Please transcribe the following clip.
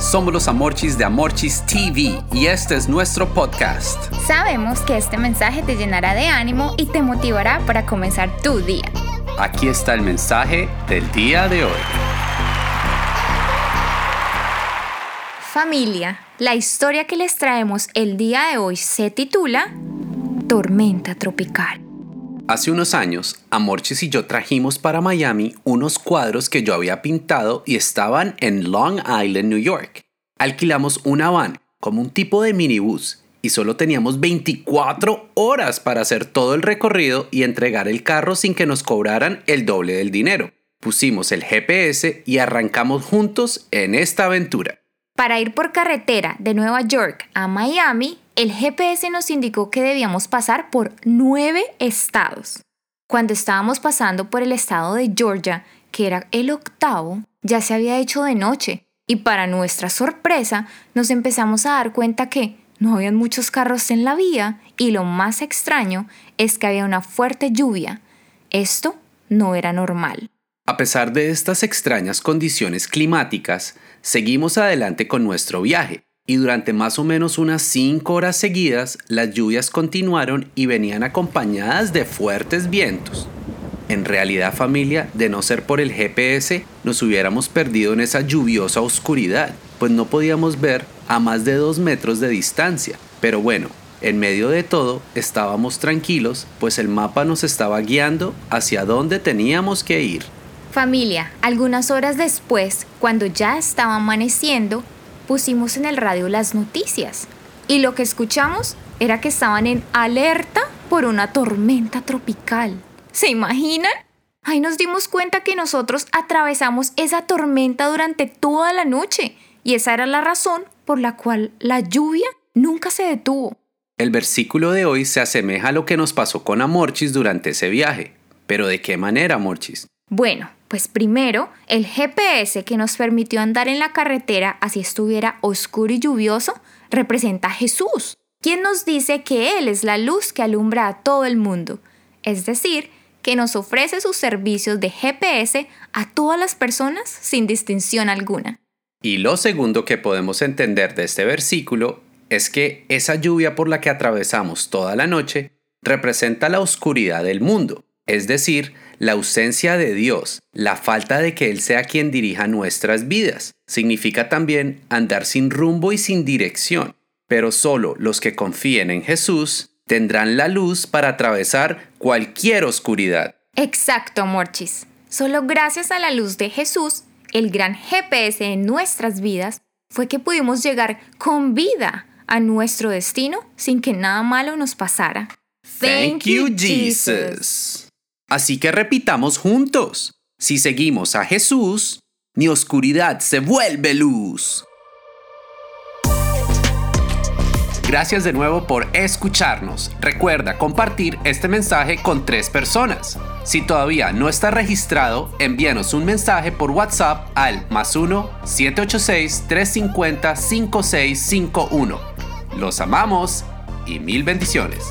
Somos los Amorchis de Amorchis TV y este es nuestro podcast. Sabemos que este mensaje te llenará de ánimo y te motivará para comenzar tu día. Aquí está el mensaje del día de hoy. Familia, la historia que les traemos el día de hoy se titula Tormenta Tropical. Hace unos años, Amorchis y yo trajimos para Miami unos cuadros que yo había pintado y estaban en Long Island, New York. Alquilamos una van, como un tipo de minibús, y solo teníamos 24 horas para hacer todo el recorrido y entregar el carro sin que nos cobraran el doble del dinero. Pusimos el GPS y arrancamos juntos en esta aventura. Para ir por carretera de Nueva York a Miami, el GPS nos indicó que debíamos pasar por nueve estados. Cuando estábamos pasando por el estado de Georgia, que era el octavo, ya se había hecho de noche y para nuestra sorpresa nos empezamos a dar cuenta que no habían muchos carros en la vía y lo más extraño es que había una fuerte lluvia. Esto no era normal. A pesar de estas extrañas condiciones climáticas, seguimos adelante con nuestro viaje y durante más o menos unas 5 horas seguidas las lluvias continuaron y venían acompañadas de fuertes vientos. En realidad familia, de no ser por el GPS, nos hubiéramos perdido en esa lluviosa oscuridad, pues no podíamos ver a más de 2 metros de distancia. Pero bueno, en medio de todo estábamos tranquilos, pues el mapa nos estaba guiando hacia dónde teníamos que ir. Familia, algunas horas después, cuando ya estaba amaneciendo, pusimos en el radio las noticias y lo que escuchamos era que estaban en alerta por una tormenta tropical. ¿Se imaginan? Ahí nos dimos cuenta que nosotros atravesamos esa tormenta durante toda la noche y esa era la razón por la cual la lluvia nunca se detuvo. El versículo de hoy se asemeja a lo que nos pasó con Amorchis durante ese viaje. Pero ¿de qué manera, Amorchis? Bueno, pues primero, el GPS que nos permitió andar en la carretera así estuviera oscuro y lluvioso representa a Jesús, quien nos dice que Él es la luz que alumbra a todo el mundo, es decir, que nos ofrece sus servicios de GPS a todas las personas sin distinción alguna. Y lo segundo que podemos entender de este versículo es que esa lluvia por la que atravesamos toda la noche representa la oscuridad del mundo, es decir, la ausencia de Dios, la falta de que Él sea quien dirija nuestras vidas. Significa también andar sin rumbo y sin dirección. Pero solo los que confíen en Jesús tendrán la luz para atravesar cualquier oscuridad. Exacto, Morchis. Solo gracias a la luz de Jesús, el gran GPS en nuestras vidas, fue que pudimos llegar con vida a nuestro destino sin que nada malo nos pasara. Thank, you, Jesus. Así que repitamos juntos. Si seguimos a Jesús, mi oscuridad se vuelve luz. Gracias de nuevo por escucharnos. Recuerda compartir este mensaje con tres personas. Si todavía no está registrado, envíanos un mensaje por WhatsApp al más 1-786-350-5651. Los amamos y mil bendiciones.